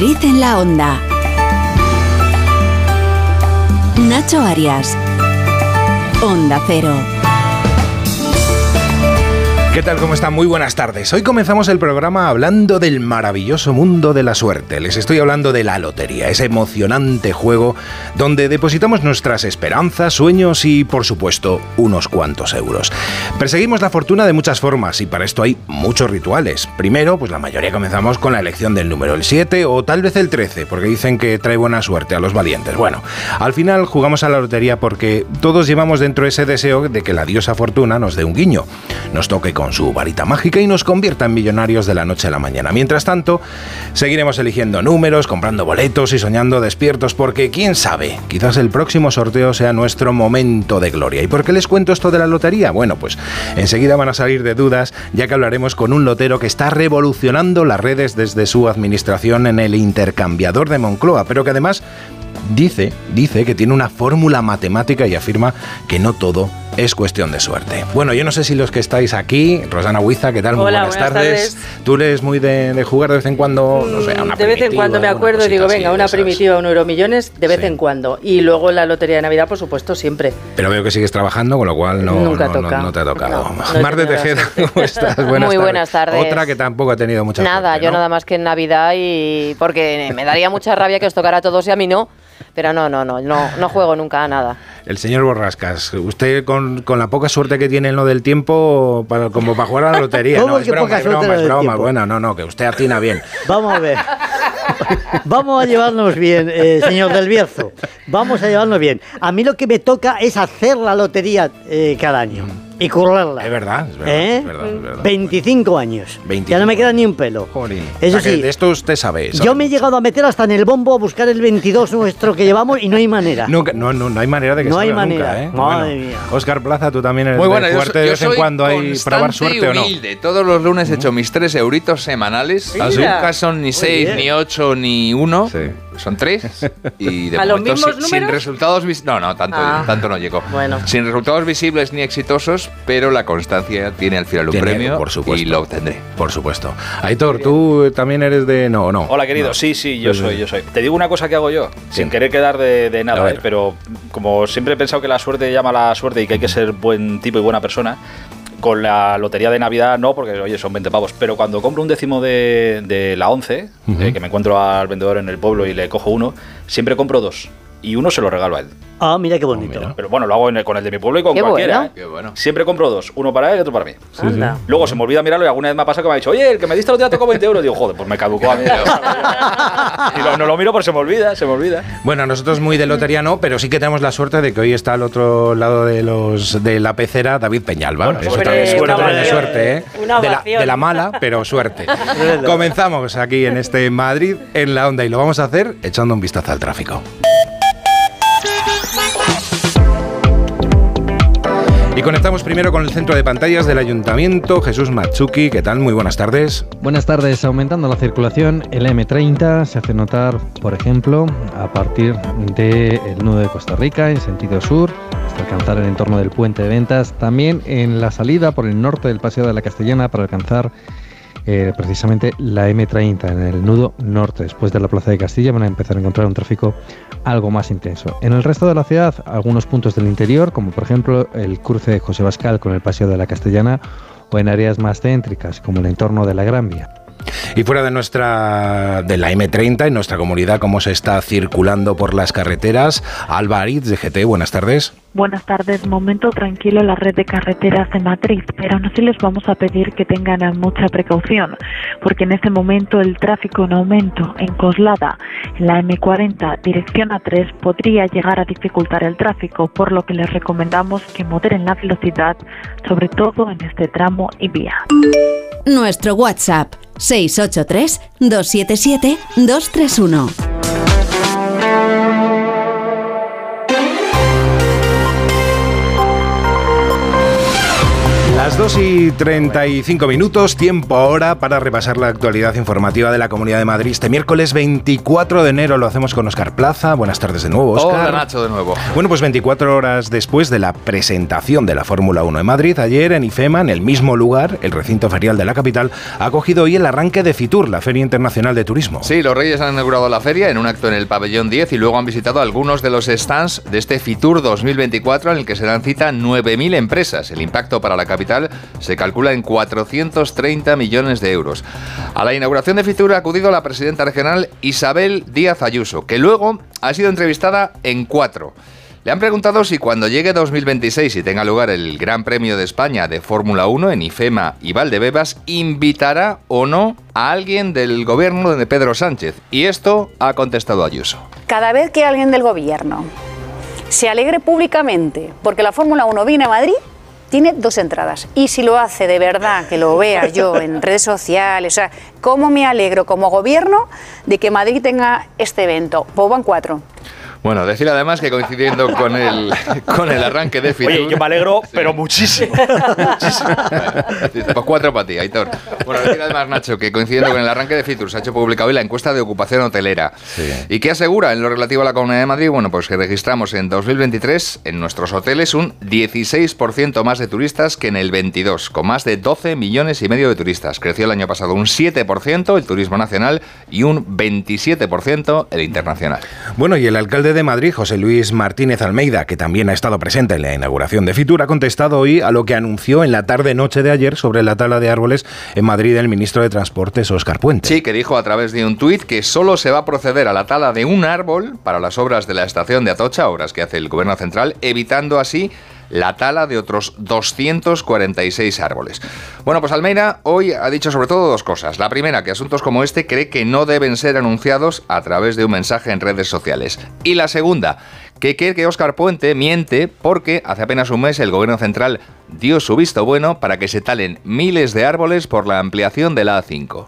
Madrid en la onda. Nacho Arias. Onda Cero. ¿Qué tal? ¿Cómo están? Muy buenas tardes. Hoy comenzamos el programa hablando del maravilloso mundo de la suerte. Les estoy hablando de la lotería, ese emocionante juego donde depositamos nuestras esperanzas, sueños y, por supuesto, unos cuantos euros. Perseguimos la fortuna de muchas formas y para esto hay muchos rituales. Primero, pues la mayoría comenzamos con la elección del número, el 7 o tal vez el 13, porque dicen que trae buena suerte a los valientes. Bueno, al final jugamos a la lotería porque todos llevamos dentro ese deseo de que la diosa fortuna nos dé un guiño, nos toque con su varita mágica y nos convierta en millonarios de la noche a la mañana. Mientras tanto, seguiremos eligiendo números, comprando boletos y soñando despiertos porque quién sabe, quizás el próximo sorteo sea nuestro momento de gloria. ¿Y por qué les cuento esto de la lotería? Bueno, pues enseguida van a salir de dudas ya que hablaremos con un lotero que está revolucionando las redes desde su administración en el intercambiador de Moncloa, pero que además dice, dice que tiene una fórmula matemática y afirma que no todo es cuestión de suerte. Bueno, yo no sé si los que estáis aquí, Rosana Huiza, ¿qué tal? Muy Hola, buenas, buenas tardes. ¿Tú eres muy de, de jugar de vez en cuando? No sé, a una de vez en cuando me acuerdo y digo, venga, una primitiva, un euromillones, de vez Sí. en cuando. Y luego la lotería de Navidad, por supuesto, siempre. Pero veo que sigues trabajando, con lo cual no, Nunca no, no- toca. no te ha tocado. No, no he Mar de tenido la Tejeda. ¿cómo estás? Buenas Muy buenas tardes. Otra que tampoco ha tenido mucha Nada, suerte, yo nada más que en Navidad y porque me daría mucha rabia que os tocara a todos y a mí no. Pero no, no, no, no, no juego nunca a nada. El señor Borrascas, usted con, con la poca suerte que tiene en lo del tiempo, para, como para jugar a la lotería. ¿Cómo no, es que broma, poca es broma, es del broma. tiempo? Bueno, no, no, que usted atina bien. Vamos a ver. Vamos a llevarnos bien, eh, señor del Bierzo. Vamos a llevarnos bien. A mí lo que me toca es hacer la lotería eh, cada año y currarla. Es verdad, es verdad, ¿Eh? es verdad, es verdad. 25 años. 25 Ya no me queda ni un pelo. Jolín. Eso O sea que sí, de esto usted sabe. sabe yo me he llegado a meter hasta en el bombo a buscar el 22 nuestro que llevamos y no hay manera. Nunca- no, no, no hay manera de que No hay manera. nunca, ¿eh? Madre mía. Oscar Plaza, tú también eres Muy de buena, yo, de vez en cuando hay probar suerte o no. humilde. Todos los lunes he hecho mis tres euritos semanales. ¿Ah? Nunca son ni seis, bien. ni ocho, ni uno. Sí. Son tres. Y de ¿A los momento mismos sin, sin resultados No, no, tanto, Ah. tanto no llegó. Bueno. Sin resultados visibles ni exitosos, pero la constancia tiene al final un Tiene, premio por supuesto. y lo obtendré. Por supuesto. Aitor, tú también eres de. No, no. Hola querido, No. sí, sí, yo Sí, sí. soy, yo soy. Te digo una cosa que hago yo, sin querer quedar de, de nada. ¿eh? pero como siempre he pensado que la suerte llama a la suerte y que hay que ser buen tipo y buena persona, con la lotería de Navidad no, porque oye, son 20 pavos, pero cuando compro un décimo de, de la 11, Ujú. eh, que me encuentro al vendedor en el pueblo y le cojo uno, siempre compro dos. Y uno se lo regalo a él. Ah, mira qué bonito. mira. Pero bueno, lo hago en el- con el de mi pueblo y con Qué cualquiera. bueno. ¿eh? Qué bueno. Siempre compro dos, uno para él y otro para mí. Anda. Luego se me olvida mirarlo y alguna vez me ha pasado que me ha dicho, oye, el que me diste el otro día tocó 20 euros. Digo, joder, pues me caducó a mí. y lo- no lo miro porque se me olvida, se me olvida. Bueno, nosotros muy de lotería no, pero sí que tenemos la suerte de que hoy está al otro lado de los de la pecera David Peñalba. Bueno, Eso también es suerte, una ovación. suerte, ¿eh? Una De la, de la mala, pero suerte. Comenzamos aquí en este Madrid, en la onda, y lo vamos a hacer echando un vistazo al tráfico. Y conectamos primero con el centro de pantallas del Ayuntamiento, Jesús Matsuki. ¿Qué tal? Muy buenas tardes. Buenas tardes. Aumentando la circulación, el M30 se hace notar, por ejemplo, a partir del nudo de Costa Rica en sentido sur, hasta alcanzar el entorno del puente de ventas. También en la salida por el norte del Paseo de la Castellana para alcanzar eh, precisamente la M30 en el nudo norte. Después de la Plaza de Castilla van a empezar a encontrar un tráfico algo más intenso. En el resto de la ciudad, algunos puntos del interior, como por ejemplo el cruce de José Bascal con el Paseo de la Castellana, o en áreas más céntricas, como el entorno de la Gran Vía. Y fuera de nuestra de la M30, en nuestra comunidad, cómo se está circulando por las carreteras. Alba Aritz, de GT, buenas tardes. Buenas tardes, momento tranquilo en la red de carreteras de Madrid, pero aún así les vamos a pedir que tengan mucha precaución, porque en este momento el tráfico en aumento en Coslada, en la M40, dirección A3, podría llegar a dificultar el tráfico, por lo que les recomendamos que moderen la velocidad, sobre todo en este tramo y vía. Nuestro WhatsApp 683 277 231. Las 2 y 35 minutos, tiempo ahora para repasar la actualidad informativa de la Comunidad de Madrid. Este miércoles 24 de enero lo hacemos con Oscar Plaza. Buenas tardes de nuevo, Oscar. Hola Nacho, de nuevo. Bueno, pues 24 horas después de la presentación de la Fórmula 1 en Madrid, ayer en IFEMA, en el mismo lugar, el recinto ferial de la capital, ha acogido hoy el arranque de FITUR, la Feria Internacional de Turismo. Sí, los Reyes han inaugurado la feria en un acto en el pabellón 10 y luego han visitado algunos de los stands de este FITUR 2024 en el que se dan cita 9.000 empresas. El impacto para la capital se calcula en 430 millones de euros. A la inauguración de Fitur ha acudido la presidenta regional Isabel Díaz Ayuso, que luego ha sido entrevistada en cuatro. Le han preguntado si cuando llegue 2026 y tenga lugar el Gran Premio de España de Fórmula 1 en IFEMA y Valdebebas, invitará o no a alguien del gobierno de Pedro Sánchez. Y esto ha contestado Ayuso. Cada vez que alguien del gobierno se alegre públicamente porque la Fórmula 1 viene a Madrid, tiene dos entradas. Y si lo hace de verdad, que lo vea yo en redes sociales, o sea, ¿cómo me alegro como gobierno de que Madrid tenga este evento? Pues van cuatro. Bueno, decir además que coincidiendo con el, con el arranque de Fitur... Oye, yo me alegro, pero muchísimo. muchísimo. pues cuatro para ti, Aitor. Bueno, decir además, Nacho, que coincidiendo con el arranque de Fitur se ha hecho pública hoy la encuesta de ocupación hotelera. ¿Y qué asegura en lo relativo a la Comunidad de Madrid? Bueno, pues que registramos en 2023 en nuestros hoteles un 16% más de turistas que en el 22, con más de 12 millones y medio de turistas. Creció el año pasado un 7% el turismo nacional y un 27% el internacional. Bueno, y el alcalde de Madrid, José Luis Martínez Almeida, que también ha estado presente en la inauguración de Fitur, ha contestado hoy a lo que anunció en la tarde-noche de ayer sobre la tala de árboles en Madrid el ministro de Transportes, Óscar Puente. Sí, que dijo a través de un tuit que solo se va a proceder a la tala de un árbol para las obras de la estación de Atocha, obras que hace el gobierno central, evitando así la tala de otros 246 árboles. Bueno, pues Almeida hoy ha dicho sobre todo dos cosas. La primera, que asuntos como este cree que no deben ser anunciados a través de un mensaje en redes sociales. Y la segunda, que cree que Óscar Puente miente porque hace apenas un mes el gobierno central dio su visto bueno para que se talen miles de árboles por la ampliación de la A5.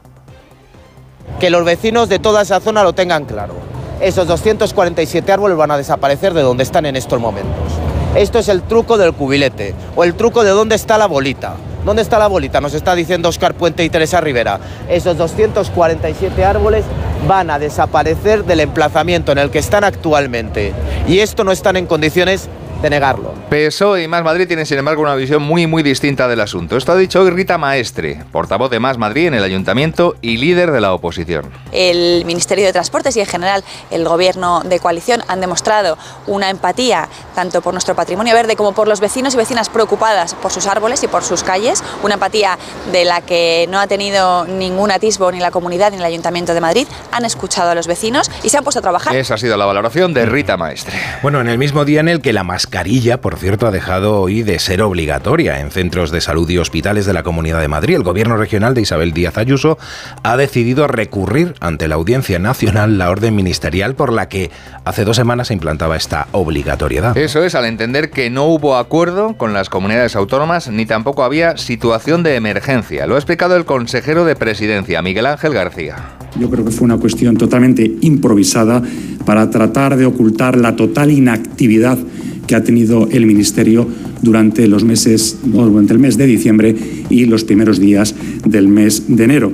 Que los vecinos de toda esa zona lo tengan claro. Esos 247 árboles van a desaparecer de donde están en estos momentos. Esto es el truco del cubilete o el truco de dónde está la bolita. ¿Dónde está la bolita? Nos está diciendo Oscar Puente y Teresa Rivera. Esos 247 árboles van a desaparecer del emplazamiento en el que están actualmente. Y esto no están en condiciones de negarlo. PSOE y Más Madrid tienen, sin embargo, una visión muy, muy distinta del asunto. Esto ha dicho hoy Rita Maestre, portavoz de Más Madrid en el ayuntamiento y líder de la oposición. El Ministerio de Transportes y, en general, el Gobierno de coalición han demostrado una empatía tanto por nuestro patrimonio verde como por los vecinos y vecinas preocupadas por sus árboles y por sus calles. Una empatía de la que no ha tenido ningún atisbo ni la comunidad ni el Ayuntamiento de Madrid. Han escuchado a los vecinos y se han puesto a trabajar. Esa ha sido la valoración de Rita Maestre. Bueno, en el mismo día en el que la mascarilla, por cierto, ha dejado hoy de ser obligatoria en centros de salud y hospitales de la Comunidad de Madrid, el gobierno regional de Isabel Díaz Ayuso ha decidido recurrir ante la Audiencia Nacional la orden ministerial por la que hace dos semanas se implantaba esta obligatoriedad. Eso es, al entender que no hubo acuerdo con las comunidades autónomas ni tampoco había situación de emergencia. Lo ha explicado el consejero de presidencia, Miguel Ángel García. Yo creo que fue una cuestión totalmente improvisada para tratar de ocultar la total inactividad que ha tenido el Ministerio durante los meses, durante el mes de diciembre y los primeros días del mes de enero.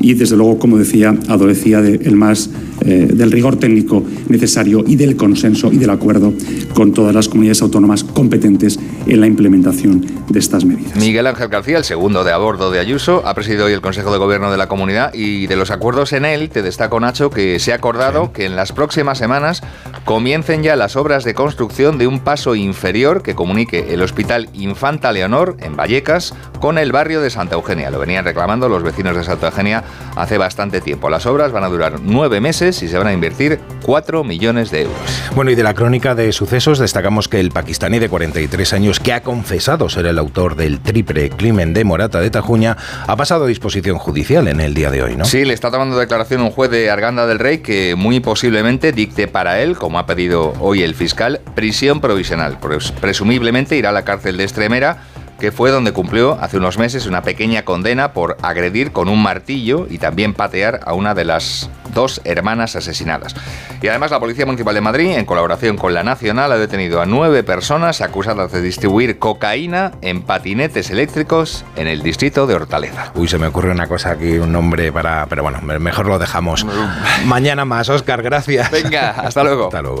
Y desde luego, como decía, adolecía del más eh, del rigor técnico necesario y del consenso y del acuerdo con todas las comunidades autónomas competentes en la implementación de estas medidas. Miguel Ángel García, el segundo de a bordo de Ayuso, ha presidido hoy el Consejo de Gobierno de la Comunidad y de los acuerdos en él, te destaco Nacho, que se ha acordado que en las próximas semanas comiencen ya las obras de construcción de un paso inferior que comunique el Hospital Infanta Leonor en Vallecas con el barrio de Santa Eugenia. Lo venían reclamando los vecinos de Santa Eugenia hace bastante tiempo. Las obras van a durar nueve meses y se van a invertir 4 millones de euros. Bueno, y de la crónica de sucesos destacamos que el pakistaní de 43 años que ha confesado ser el autor del triple crimen de Morata de Tajuña ha pasado a disposición judicial en el día de hoy, ¿no? Sí, le está tomando declaración un juez de Arganda del Rey que muy posiblemente dicte para él, como ha pedido hoy el fiscal, prisión provisional. Pues presumiblemente irá a la cárcel de Extremera que fue donde cumplió hace unos meses una pequeña condena por agredir con un martillo y también patear a una de las dos hermanas asesinadas. Y además la Policía Municipal de Madrid, en colaboración con la Nacional, ha detenido a nueve personas acusadas de distribuir cocaína en patinetes eléctricos en el distrito de Hortaleza. Uy, se me ocurre una cosa aquí, un nombre para... Pero bueno, me- mejor lo dejamos. Mañana más, Oscar, gracias. Venga, hasta luego. Hasta luego.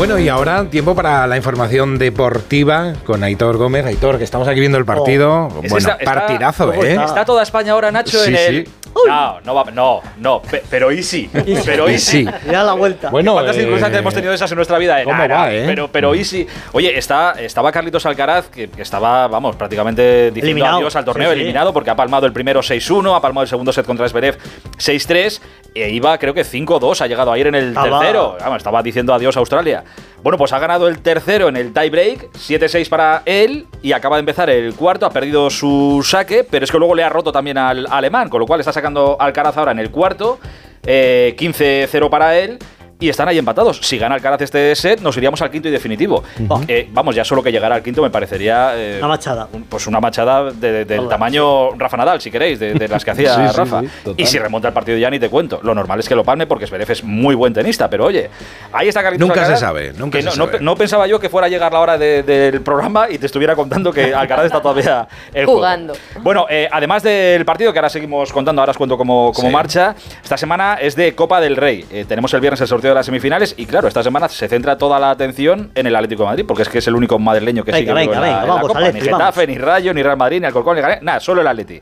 Bueno, y ahora tiempo para la información deportiva con Aitor Gómez. Aitor, que estamos aquí viendo el partido. Es bueno, esta- está- partidazo, ¿eh? Está toda España ahora, Nacho, Sí, en el. sí. No, no, va, no, no, pe- pero easy. Pero easy. Ya la vuelta. Bueno, ¿Cuántas eh, circunstancias hemos tenido de esas en nuestra vida? ¿cómo Nada, va, eh? Pero, pero easy. Oye, está, estaba Carlitos Alcaraz, que, que estaba, vamos, prácticamente diciendo Eliminado. adiós al torneo, Sí, sí. eliminado, porque ha palmado el primero 6-1, ha palmado el segundo set contra Zverev 6-3, e iba, creo que 5-2, ha llegado ayer en el Estaba- tercero. Vamos, estaba diciendo adiós a Australia. Bueno, pues ha ganado el tercero en el tiebreak, 7-6 para él, y acaba de empezar el cuarto, ha perdido su saque, pero es que luego le ha roto también al alemán, con lo cual está sacando Alcaraz ahora en el cuarto, eh, 15-0 para él. Y están ahí empatados. Si gana Alcaraz este set, nos iríamos al quinto y definitivo. Eh, vamos, ya solo que llegar al quinto me parecería. eh, Una machada. un- pues una machada de- de- del Hola. tamaño Rafa Nadal, si queréis, de, de las que hacía Sí, Rafa. sí, y si remonta el partido ya ni te cuento. Lo normal es que lo palme porque Zverev es muy buen tenista, pero oye, ahí está Carlitos Nunca se sabe, nunca que se no, sabe. no pensaba yo que fuera a llegar la hora de- del programa y te estuviera contando que Alcaraz está todavía el juego. Jugando. Bueno, eh, además del partido que ahora seguimos contando, ahora os cuento cómo, cómo Sí. marcha, esta semana es de Copa del Rey. Eh, tenemos el viernes el sorteo de las semifinales y claro, esta semana se centra toda la atención en el Atlético de Madrid porque es que es el único madrileño que Venga, sigue venga, en la, venga, en la vamos, Copa. Ni Getafe, ni Rayo, ni Real Madrid, ni Alcorcón, ni Gané, nada, solo el Atleti.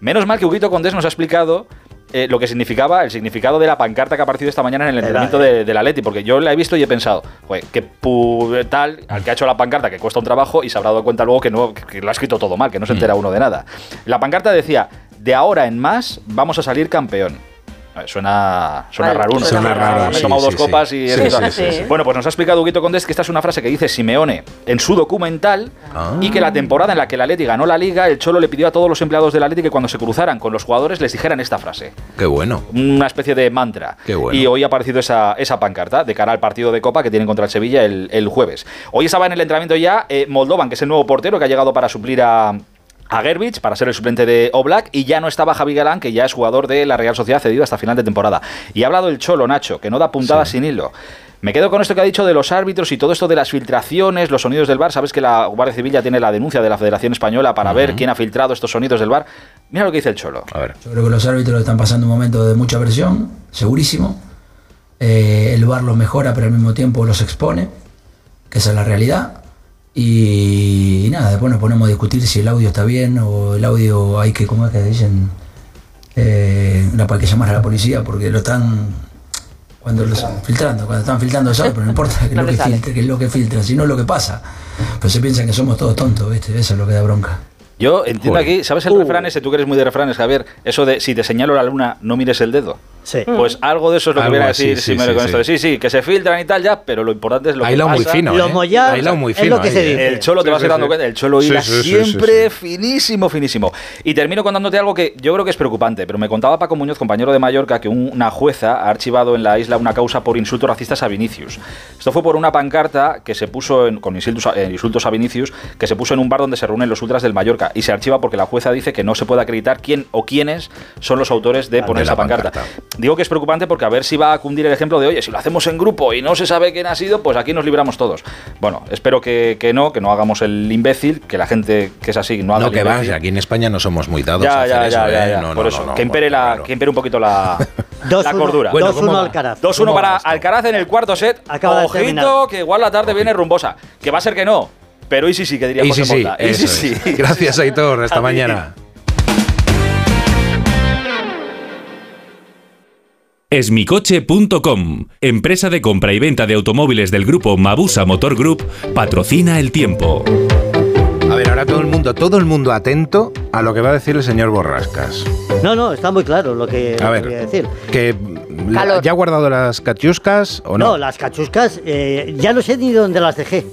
Menos mal que Huguito Condés nos ha explicado eh, lo que significaba, el significado de la pancarta que ha aparecido esta mañana en el entrenamiento de, del Atleti, porque yo la he visto y he pensado, joder, qué tal, al que ha hecho la pancarta, que cuesta un trabajo, y se habrá dado cuenta luego que, no, que lo ha escrito todo mal, que no se entera uno de nada. La pancarta decía, de ahora en más vamos a salir campeón. A ver, Suena, suena Vale, raro, ¿no? suena raro, Me he tomado sí, dos sí. copas y... Sí, he sí, empezado. sí, sí. Bueno, pues nos ha explicado Huguito Condés que esta es una frase que dice Simeone en su documental Ah. y que la temporada en la que el Atleti ganó la Liga, el Cholo le pidió a todos los empleados del Atleti que cuando se cruzaran con los jugadores les dijeran esta frase. Qué bueno. Una especie de mantra. Qué bueno. Y hoy ha aparecido esa, esa pancarta de cara al partido de Copa que tienen contra el Sevilla el, el jueves. Hoy estaba en el entrenamiento ya eh, Moldovan, que es el nuevo portero que ha llegado para suplir a, a Gerbich, para ser el suplente de Oblak, y ya no estaba Javi Galán, que ya es jugador de la Real Sociedad cedido hasta final de temporada. Y ha hablado el Cholo, Nacho, que no da puntada sin hilo. Me quedo con esto que ha dicho de los árbitros y todo esto de las filtraciones, los sonidos del bar. Sabes que la Guardia Civil ya tiene la denuncia de la Federación Española para ver quién ha filtrado estos sonidos del bar. Mira lo que dice el Cholo. A ver. Yo creo que los árbitros están pasando un momento de mucha presión, segurísimo. Eh, el VAR los mejora, pero al mismo tiempo los expone, que esa es la realidad. Y, nada, después nos ponemos a discutir si el audio está bien o el audio hay que, ¿cómo es que dicen? Eh, no, hay que llamar a la policía porque lo están cuando los filtrando, cuando están filtrando eso, pero no importa que es No lo que filtre, que es lo que filtra, sino lo que pasa. Pero se piensan que somos todos tontos, ¿viste? Eso es lo que da bronca. Yo entiendo Joder. aquí, ¿sabes el refrán ese? Tú que eres muy de refranes, Javier. Eso de si te señalo la luna, no mires el dedo. Sí. Pues algo de eso es lo que viene a decir sí, Simeone sí, con sí. esto de sí, sí, que se filtran y tal ya, pero lo importante es lo que hilado muy pasa. fino, Lo ¿eh? mollar muy es fino lo que ahí, se ¿eh? dice. El Cholo te Sí, vas a ir sí, dando cuenta, el Cholo Sí, hila sí, sí, sí, siempre finísimo, finísimo. Y termino contándote algo que yo creo que es preocupante, pero me contaba Paco Muñoz, compañero de Mallorca, que un- una jueza ha archivado en la isla una causa por insultos racistas a Vinicius. Esto fue por una pancarta que se puso en- con insultos a, eh, insultos a Vinicius, que se puso en un bar donde se reúnen los ultras del Mallorca y se archiva porque la jueza dice que no se puede acreditar quién o quiénes son los autores de Ah, poner esa pancarta. pancarta. Digo que es preocupante porque a ver si va a cundir el ejemplo de, oye, si lo hacemos en grupo y no se sabe quién ha sido, pues aquí nos libramos todos. Bueno, espero que, que no, que no hagamos el imbécil, que la gente que es así no haga No, el que va, aquí en España no somos muy dados Ya, a hacer ya, eso, ya, ¿eh? ya. No, Por no, eso, no, no, que, impere la, que impere un poquito la, la cordura. Bueno, ¿cómo va? Alcaraz. 2-1 ¿Cómo para? Alcaraz en el cuarto set. Acaba. Ojito, que igual la tarde viene rumbosa. Que va a ser que no. Pero y sí sí, que diría Y José sí, sí. Gracias, Aitor. Hasta mañana. Esmicoche.com, empresa de compra y venta de automóviles del grupo Mabusa Motor Group, patrocina el tiempo. A ver, ahora todo el mundo, todo el mundo atento a lo que va a decir el señor Borrascas. No, no, está muy claro lo que, A lo ver. que voy a decir. Que la-. ¿Ya ha guardado las cachuscas o no? No, las cachuscas eh, ya no sé ni dónde las dejé.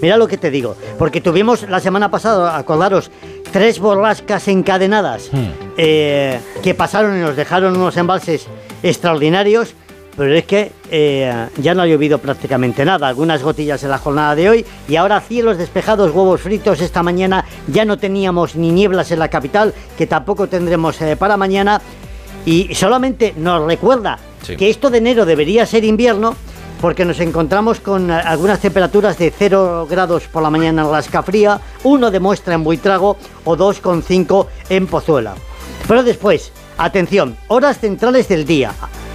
Mira lo que te digo. Porque tuvimos la semana pasada, acordaros, tres borrascas encadenadas Hmm. eh, que pasaron y nos dejaron unos embalses extraordinarios. Pero es que eh, ya no ha llovido prácticamente nada. Algunas gotillas en la jornada de hoy. Y ahora cielos despejados, huevos fritos. Esta mañana ya no teníamos ni nieblas en la capital, que tampoco tendremos eh, para mañana. Y solamente nos recuerda Sí. que esto de enero debería ser invierno porque nos encontramos con eh, algunas temperaturas de 0 grados por la mañana en Lasca Fría, 1 de muestra en Buitrago o 2,5 en Pozuela. Pero después, atención, horas centrales del día.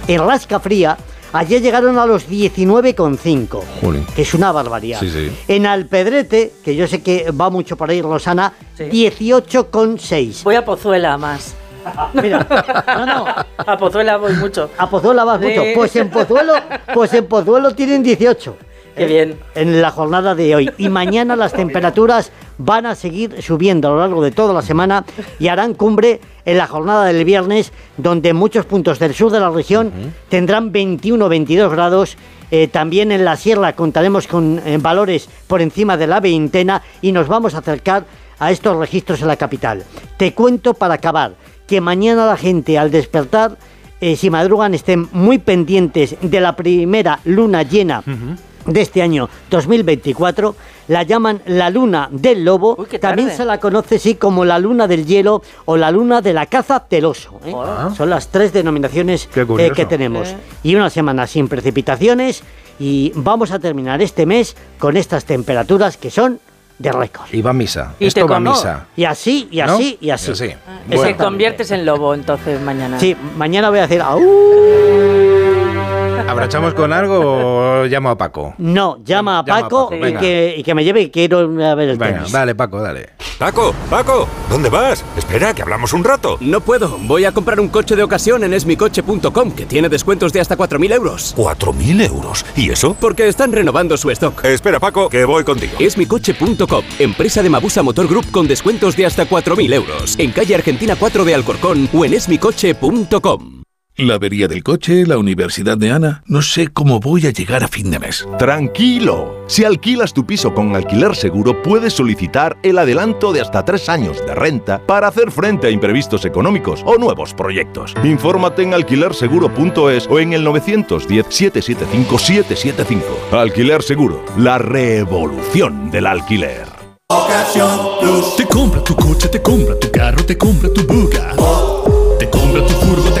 En Lasca Fría, ayer llegaron a los 19,5, Jolín. que es una barbaridad. Sí, sí. En Alpedrete, que yo sé que va mucho por ahí Rosana, 18,6. Voy a Pozuela más. Mira, no, no. A Pozuela voy mucho. A Pozuelo vas Sí. mucho. Pues en Pozuelo, pues en Pozuelo tienen 18. Qué bien. En la jornada de hoy. Y mañana las temperaturas van a seguir subiendo a lo largo de toda la semana y harán cumbre en la jornada del viernes, donde muchos puntos del sur de la región tendrán 21 o 22 grados. Eh, también en la sierra contaremos con eh, valores por encima de la veintena y nos vamos a acercar a estos registros en la capital. Te cuento para acabar que mañana la gente al despertar, eh, si madrugan, estén muy pendientes de la primera luna llena de este año 2024. La llaman la luna del lobo. También tarde. se la conoce sí como la luna del hielo o la luna de la caza del oso. ¿eh? Son las tres denominaciones eh, que tenemos. Y una semana sin precipitaciones y vamos a terminar este mes con estas temperaturas que son de récord. Y va a misa. Y Esto te va a cono- misa. Y así, y ¿No? así, y así. Y así. Bueno. conviertes en lobo entonces mañana. Sí, mañana voy a hacer... ¡Au! ¿Abrachamos con algo o llamo a Paco? No, llama a Llama a Paco y, que, y que me lleve y quiero a ver el Venga, tenis. dale, Paco, dale. Paco, Paco, ¿dónde vas? Espera, que hablamos un rato. No puedo. Voy a comprar un coche de ocasión en esmicoche.com, que tiene descuentos de hasta 4.000 euros. ¿4.000 euros? ¿Y eso? Porque están renovando su stock. Espera, Paco, que voy contigo. Esmicoche.com, empresa de Mabusa Motor Group con descuentos de hasta 4.000 euros. En calle Argentina 4 de Alcorcón o en esmicoche.com. La avería del coche, la universidad de Ana. No sé cómo voy a llegar a fin de mes. Tranquilo. Si alquilas tu piso con alquiler seguro, puedes solicitar el adelanto de hasta tres años de renta para hacer frente a imprevistos económicos o nuevos proyectos. Infórmate en alquilerseguro.es o en el 910-775-775. Alquiler Seguro, la revolución del alquiler. Te compra tu coche, te compra tu carro, te compra tu buga. Te compra tu furgo, te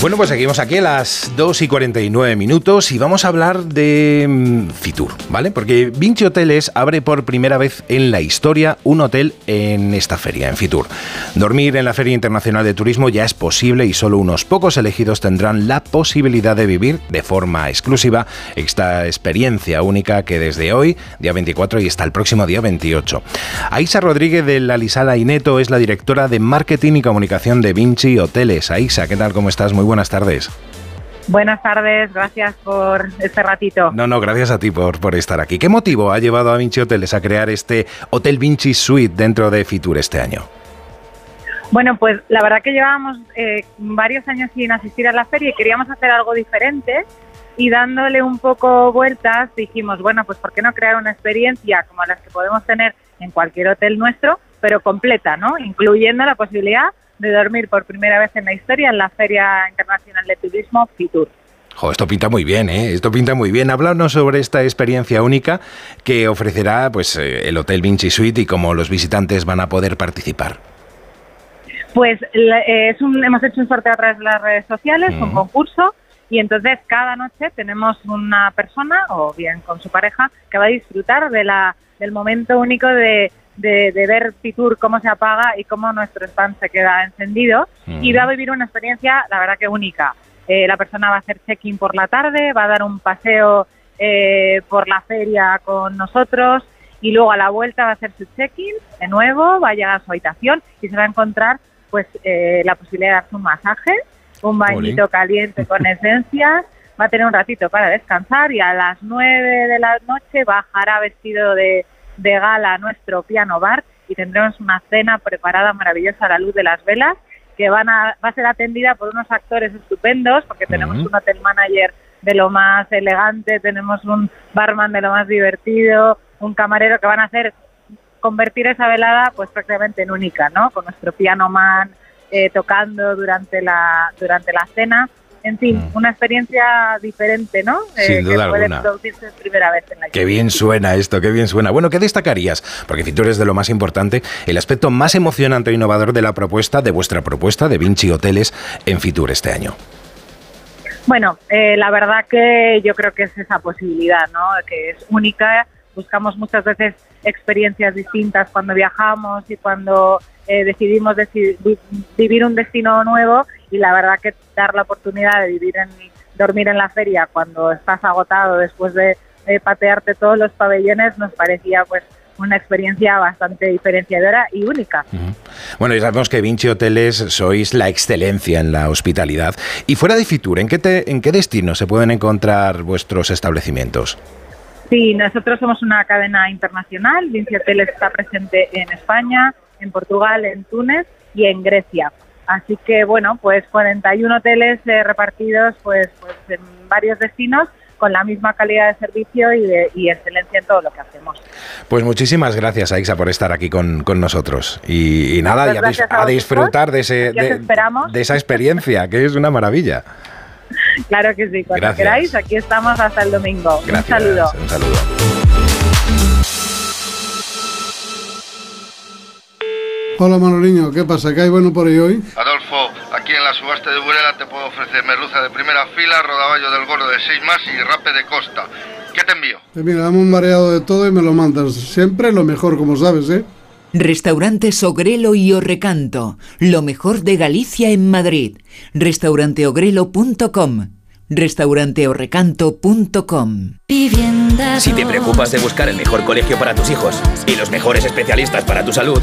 Bueno, pues seguimos aquí a las 2 y 49 minutos y vamos a hablar de mm, Fitur, ¿vale? Porque Vinci Hoteles abre por primera vez en la historia un hotel en esta feria, en Fitur. Dormir en la Feria Internacional de Turismo ya es posible y solo unos pocos elegidos tendrán la posibilidad de vivir de forma exclusiva esta experiencia única que desde hoy, día 24 y hasta el próximo día 28. Aisa Rodríguez de la Lisala Ineto es la directora de Marketing y Comunicación de Vinci Hoteles. Aisa, ¿qué tal? ¿Cómo estás? Muy buenas tardes. Buenas tardes, gracias por este ratito. No, no, gracias a ti por, por estar aquí. ¿Qué motivo ha llevado a Vinci Hoteles a crear este Hotel Vinci Suite dentro de Fitur este año? Bueno, pues la verdad que llevábamos eh, varios años sin asistir a la feria y queríamos hacer algo diferente y dándole un poco vueltas dijimos, bueno, pues ¿por qué no crear una experiencia como las que podemos tener en cualquier hotel nuestro, pero completa, ¿no? Incluyendo la posibilidad de dormir por primera vez en la historia en la Feria Internacional de Turismo Fitur. Jo, esto pinta muy bien, ¿eh? Esto pinta muy bien. Háblanos sobre esta experiencia única que ofrecerá pues, eh, el Hotel Vinci Suite y cómo los visitantes van a poder participar. Pues eh, es un, hemos hecho un sorteo a través de las redes sociales, un concurso, y entonces cada noche tenemos una persona, o bien con su pareja, que va a disfrutar de la, del momento único de, de, de ver Fitur cómo se apaga y cómo nuestro stand se queda encendido. Y va a vivir una experiencia, la verdad que única. Eh, la persona va a hacer check-in por la tarde, va a dar un paseo eh, por la feria con nosotros y luego a la vuelta va a hacer su check-in de nuevo, va a llegar a su habitación y se va a encontrar pues eh, la posibilidad de darse un masaje, un bañito caliente con esencias, va a tener un ratito para descansar y a las 9 de la noche bajará vestido de, de gala a nuestro piano bar y tendremos una cena preparada maravillosa a la luz de las velas que van a, va a ser atendida por unos actores estupendos porque tenemos un hotel manager de lo más elegante, tenemos un barman de lo más divertido, un camarero que van a hacer convertir esa velada pues prácticamente en única, ¿no? Con nuestro piano man eh, tocando durante la durante la cena en fin, una experiencia diferente, ¿no? Mm. Sin que duda puede alguna. producirse primera vez en la Qué bien suena esto, qué bien suena. Bueno, ¿qué destacarías? Porque Fitur es de lo más importante, el aspecto más emocionante e innovador de la propuesta, de vuestra propuesta de Vinci Hoteles en Fitur este año. Bueno, eh, la verdad que yo creo que es esa posibilidad, ¿no? Que es única. Buscamos muchas veces experiencias distintas cuando viajamos y cuando eh, decidimos deci- vi- vivir un destino nuevo y la verdad que dar la oportunidad de vivir en dormir en la feria cuando estás agotado después de, patearte todos los pabellones nos parecía pues una experiencia bastante diferenciadora y única. Bueno, ya sabemos que Vinci Hoteles sois la excelencia en la hospitalidad. Y fuera de Fitur, ¿en qué, te- en qué destino se pueden encontrar vuestros establecimientos? Sí, nosotros somos una cadena internacional. Vinci Hoteles está presente en España, en Portugal, en Túnez y en Grecia. Así que, bueno, pues 41 hoteles eh, repartidos pues, pues en varios destinos con la misma calidad de servicio y, de- y excelencia en todo lo que hacemos. Pues muchísimas gracias, Aixa, por estar aquí con, con nosotros. Y, y nada, y a, dis- gracias a a vosotros. disfrutar de, ese, de, de esa experiencia, que es una maravilla. Claro que sí, cuando Gracias. queráis, aquí estamos hasta el domingo. Gracias. Un saludo. Un saludo. Hola Manoliño, ¿qué pasa? ¿Qué hay bueno por ahí hoy? Adolfo, aquí en la subasta de Burela te puedo ofrecer merluza de primera fila, rodaballo del gordo de 6 más y rape de costa. ¿Qué te envío? Pues mira, dame un mareado de todo y me lo mandas. Siempre lo mejor, como sabes, ¿eh? Restaurantes Ogrelo y Orrecanto, lo mejor de Galicia en Madrid. Restauranteogrelo.com, restauranteorrecanto.com. Si te preocupas de buscar el mejor colegio para tus hijos y los mejores especialistas para tu salud,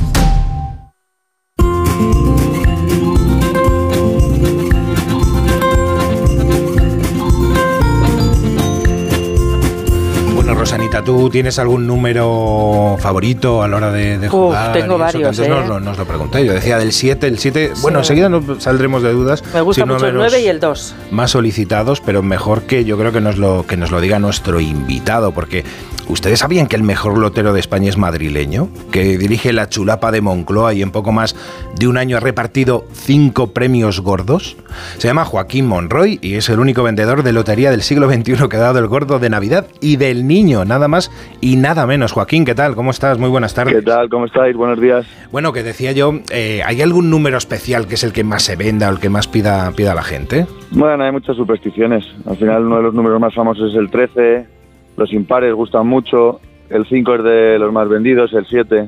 Rosanita, ¿tú tienes algún número favorito a la hora de, de Uf, jugar? tengo eso? Que varios, antes ¿eh? nos, lo, nos lo pregunté. Yo decía del 7, el 7. Bueno, enseguida nos saldremos de dudas. Me gusta mucho el de los 9 y el 2. Más solicitados, pero mejor que yo creo que nos lo, que nos lo diga nuestro invitado, porque ¿ustedes sabían que el mejor lotero de España es madrileño? Que dirige la chulapa de Moncloa y en poco más de un año ha repartido cinco premios gordos. Se llama Joaquín Monroy y es el único vendedor de lotería del siglo XXI que ha dado el gordo de Navidad y del niño, nada más y nada menos. Joaquín, ¿qué tal? ¿Cómo estás? Muy buenas tardes. ¿Qué tal? ¿Cómo estáis? Buenos días. Bueno, que decía yo, eh, ¿hay algún número especial que es el que más se venda o el que más pida, pida la gente? Bueno, hay muchas supersticiones. Al final uno de los números más famosos es el 13, los impares gustan mucho, el 5 es de los más vendidos, el 7,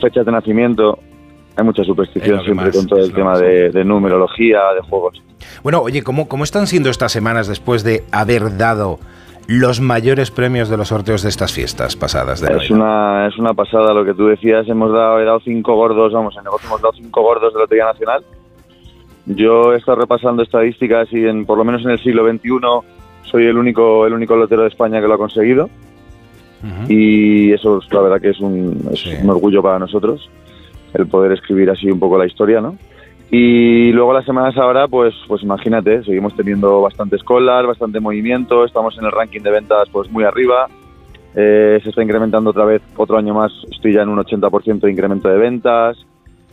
fechas de nacimiento. Hay mucha superstición siempre con todo el tema de, de numerología, de juegos. Bueno, oye, ¿cómo, ¿cómo están siendo estas semanas después de haber dado los mayores premios de los sorteos de estas fiestas pasadas? De Es una, es una pasada lo que tú decías. Hemos dado, he dado cinco gordos, vamos, en negocio hemos dado cinco gordos de Lotería Nacional. Yo he estado repasando estadísticas y en, por lo menos en el siglo XXI soy el único, el único lotero de España que lo ha conseguido. Y eso, la verdad que es un, es un orgullo para nosotros, el poder escribir así un poco la historia, ¿no? Y luego las semanas ahora, pues, pues imagínate, seguimos teniendo bastantes colas, bastante movimiento, estamos en el ranking de ventas pues muy arriba, eh, se está incrementando otra vez, otro año más, estoy ya en un 80% de incremento de ventas,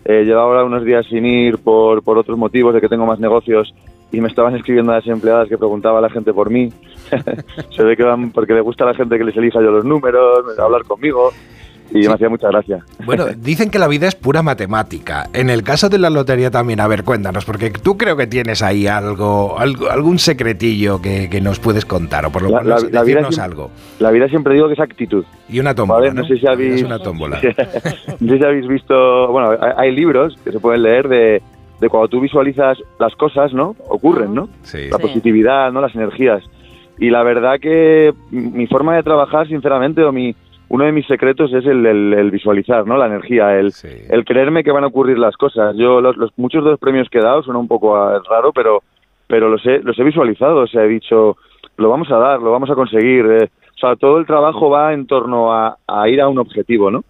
eh, llevo ahora unos días sin ir por, por otros motivos de que tengo más negocios y me estaban escribiendo las empleadas que preguntaba a la gente por mí. se ve que van porque le gusta a la gente que les elija yo los números, hablar conmigo y me hacía mucha gracia. Bueno, dicen que la vida es pura matemática. En el caso de la lotería también, a ver, cuéntanos, porque tú creo que tienes ahí algo, algo algún secretillo que, que nos puedes contar, o por lo La- menos la- la vida decirnos siempre- algo. La vida siempre digo que es actitud. Y una tómbola, Vale, ¿no? no sé si La vida habéis, una tómbola. no sé si habéis visto, bueno, hay, hay libros que se pueden leer de, de cuando tú visualizas las cosas, ¿no? Ocurren, ¿no? La Sí. positividad, ¿no? Las energías. Y la verdad que mi forma de trabajar, sinceramente, o mi uno de mis secretos es el, el- el visualizar, ¿no? La energía, el, el creerme que van a ocurrir las cosas. Yo los, los- muchos de los premios que he dado suena un poco ah, raro, pero pero los he los he visualizado, o sea, he dicho lo vamos a dar, lo vamos a conseguir. eh. o sea, todo el trabajo va en torno a, a ir a un objetivo, ¿no?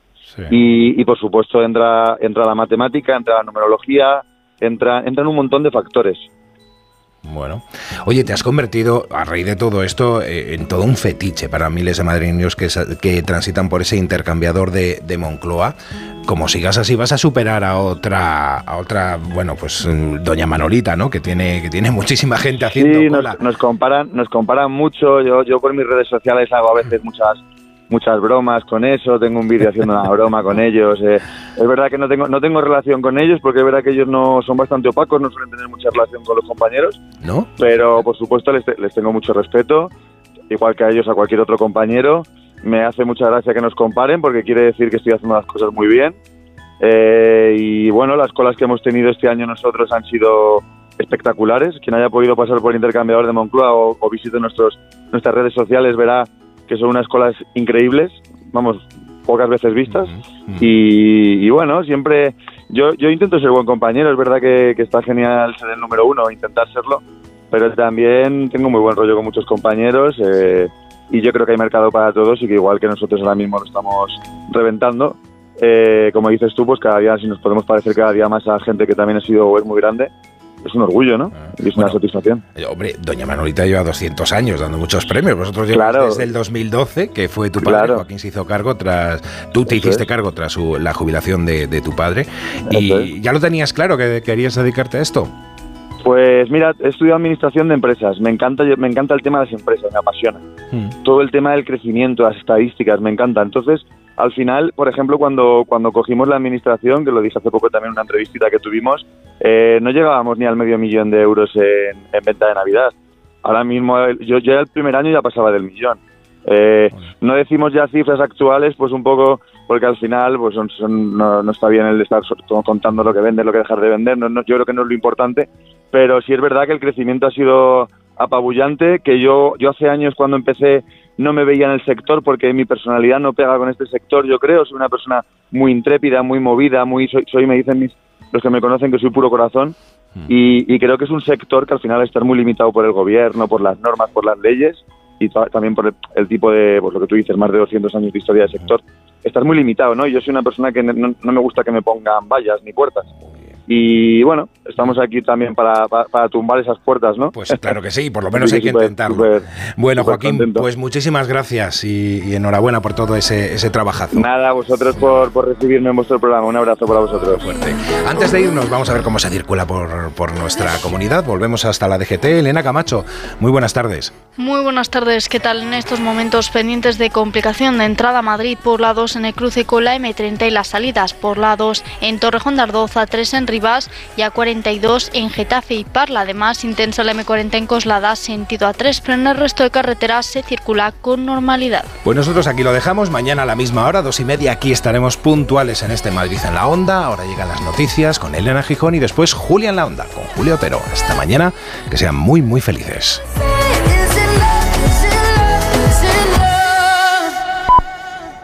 Y, y, por supuesto entra entra la matemática, entra la numerología, entra entran un montón de factores. Bueno, oye, te has convertido, a raíz de todo esto, eh, en todo un fetiche para miles de madrileños que, que transitan por ese intercambiador de, de Moncloa. Como sigas así, vas a superar a otra, a otra, bueno, pues mm, doña Manolita, ¿no? Que tiene, que tiene muchísima gente haciendo Sí, cola. nos, nos comparan, nos comparan mucho. Yo, yo por mis redes sociales hago a veces muchas, muchas bromas con eso. Tengo un vídeo haciendo una broma con ellos. eh. Es verdad que no tengo, no tengo relación con ellos porque es verdad que ellos no son bastante opacos, no suelen tener mucha relación con los compañeros. ¿No? Pero por supuesto les, les tengo mucho respeto, igual que a ellos a cualquier otro compañero. Me hace mucha gracia que nos comparen porque quiere decir que estoy haciendo las cosas muy bien. Eh, y bueno, las colas que hemos tenido este año nosotros han sido espectaculares. Quien haya podido pasar por el intercambiador de Moncloa o, o visite nuestros, nuestras redes sociales verá que son unas colas increíbles, vamos, pocas veces vistas. y, y bueno, siempre yo, yo intento ser buen compañero, es verdad que, que está genial ser el número uno, intentar serlo, pero también tengo muy buen rollo con muchos compañeros eh, y yo creo que hay mercado para todos y que igual que nosotros ahora mismo lo estamos reventando, eh, como dices tú, pues cada día, si nos podemos parecer cada día más a gente que también ha sido o es muy grande, es un orgullo, ¿no? Y es una satisfacción. Eh, Hombre, doña Manolita lleva 200 años dando muchos premios. Vosotros lleváis Claro. desde el 2012, que fue tu padre, Claro. Joaquín se hizo cargo tras... Tú te Eso hiciste es. cargo tras su- la jubilación de, de tu padre. Eso Y ya lo tenías claro que querías dedicarte a esto. Pues mira, he estudiado administración de empresas. Me encanta, me encanta el tema de las empresas, me apasiona. Todo el tema del crecimiento, las estadísticas, me encanta. Entonces, al final, por ejemplo, cuando, cuando cogimos la administración, que lo dije hace poco también en una entrevistita que tuvimos, eh, no llegábamos ni al medio millón de euros en, en venta de Navidad. Ahora mismo, yo ya el primer año ya pasaba del millón. Eh, no decimos ya cifras actuales, pues un poco, porque al final pues son- son- no, no está bien el estar contando lo que vende, lo que dejar de vender, no, no- yo creo que no es lo importante, pero sí es verdad que el crecimiento ha sido apabullante, que yo, yo hace años cuando empecé no me veía en el sector porque mi personalidad no pega con este sector, yo creo, soy una persona muy intrépida, muy movida, muy soy, soy me dicen mis, los que me conocen que soy puro corazón y, y creo que es un sector que al final al estar muy limitado por el gobierno, por las normas, por las leyes, y ta- también por el, el tipo de, pues lo que tú dices, más de 200 años de historia del sector, estás muy limitado, ¿no? Yo soy una persona que no, no me gusta que me pongan vallas ni puertas. Y bueno, estamos aquí también para, para, para tumbar esas puertas, ¿no? Pues claro que sí, por lo menos hay que Súper- intentarlo. súper- Bueno, súper Joaquín, contento. pues muchísimas gracias y, y enhorabuena por todo ese, ese trabajazo. Nada, a vosotros por, por recibirme en vuestro programa. Un abrazo para vosotros. Antes de irnos, vamos a ver cómo se circula por, por nuestra comunidad. Volvemos hasta la DGT. Elena Camacho, muy buenas tardes. Muy buenas tardes, ¿qué tal? En estos momentos pendientes de complicación de entrada a Madrid por la 2 en el cruce con la M30 y las salidas por la 2 en Torrejón de Ardoz, a 3 en Y a 42 en Getafe y Parla. Además, intensa la M40 en Coslada, sentido a 3, pero en el resto de carreteras se circula con normalidad. Pues nosotros aquí lo dejamos. Mañana a la misma hora, dos y media, aquí estaremos puntuales en este Madrid en la Onda. Ahora llegan las noticias con Elena Gijón y después Julia en la Onda con Julio Otero. Hasta mañana, que sean muy, muy felices.